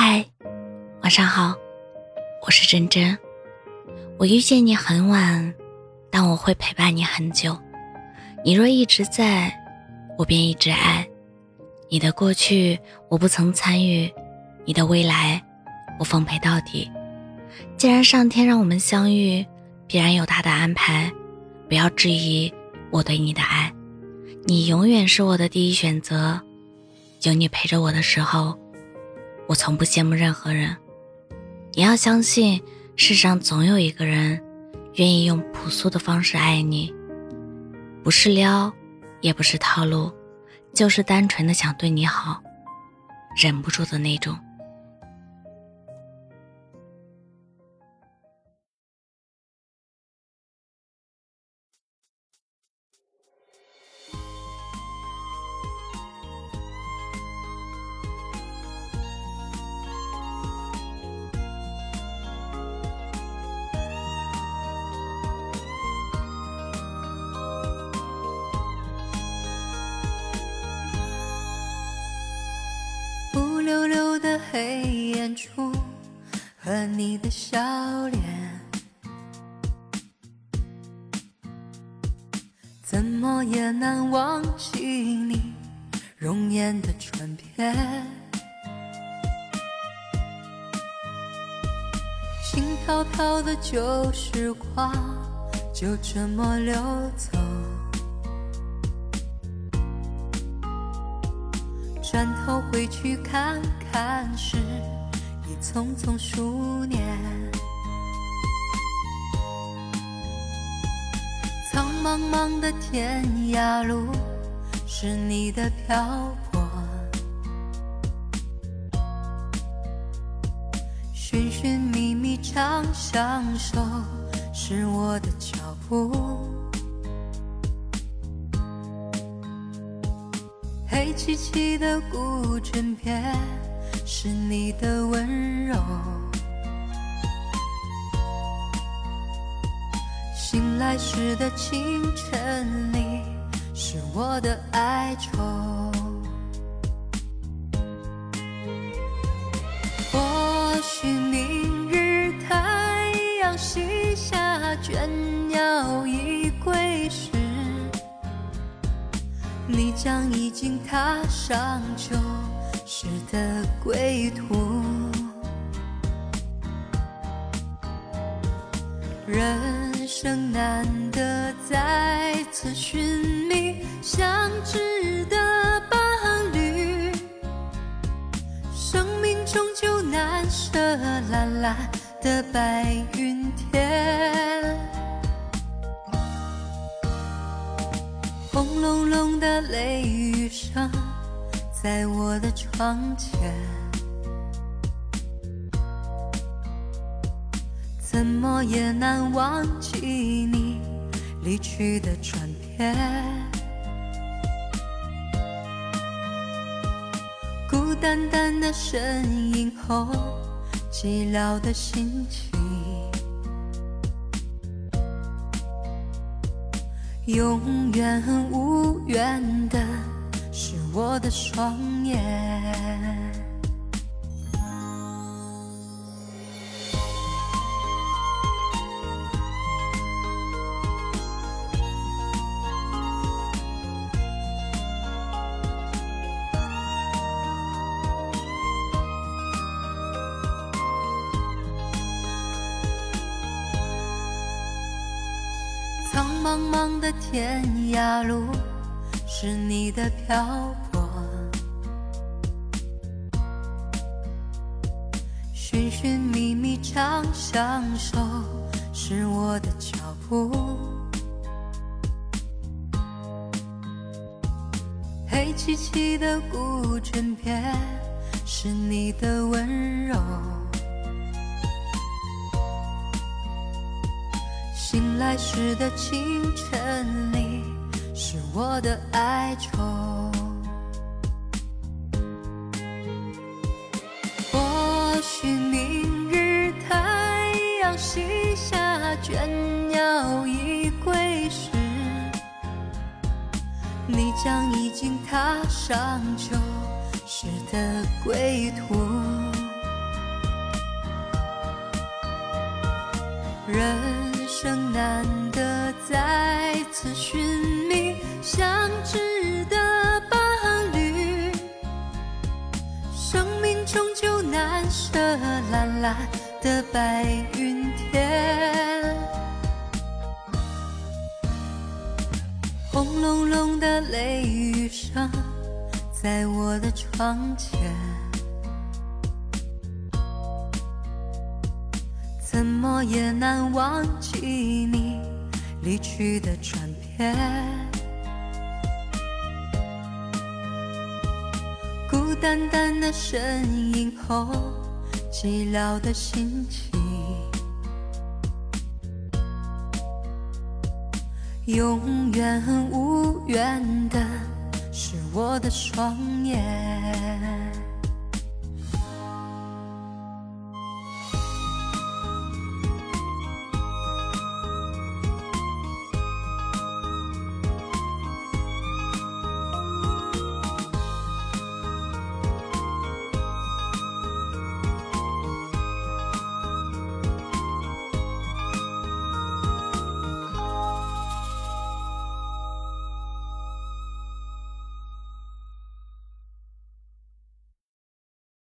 嗨，晚上好，我是真真。我遇见你很晚，但我会陪伴你很久。你若一直在，我便一直爱。你的过去我不曾参与，你的未来我奉陪到底。既然上天让我们相遇，必然有他的安排。不要质疑我对你的爱，你永远是我的第一选择。有你陪着我的时候。我从不羡慕任何人，你要相信，世上总有一个人，愿意用朴素的方式爱你，不是撩，也不是套路，就是单纯的想对你好，忍不住的那种。溜溜的黑眼珠和你的笑脸，怎么也难忘记你容颜的转变。轻飘飘的旧时光就这么溜走。转头回去看看，时已匆匆数年。苍茫茫的天涯路，是你的漂泊；寻寻觅觅长相守，是我的脚步。黑漆漆的古枕边，是你的温柔。醒来时的清晨里，是我的哀愁。或许明日太阳西下，倦鸟已归时。你将已经踏上旧时的归途，人生难得再次寻觅相知的伴侣，生命终究难舍蓝蓝的白云天。轰隆隆的雷雨声在我的窗前，怎么也难忘记你离去的转变。孤单单的身影后，寂寥的心情。永远无缘的是我的双眼。苍茫茫的天涯路，是你的漂泊；寻寻觅觅长相守，是我的脚步。黑漆漆的古枕边，是你的温柔。醒来时的清晨里是我的哀愁或许明日太阳西下倦鸟已归时你将已经踏上旧时的归途人生难得再次寻觅相知的伴侣，生命终究难舍蓝蓝的白云天，轰隆隆的雷雨声在我的窗前。怎么也难忘记你离去的转变，孤单单的身影后，寂寥的心情，永远无缘的是我的双眼。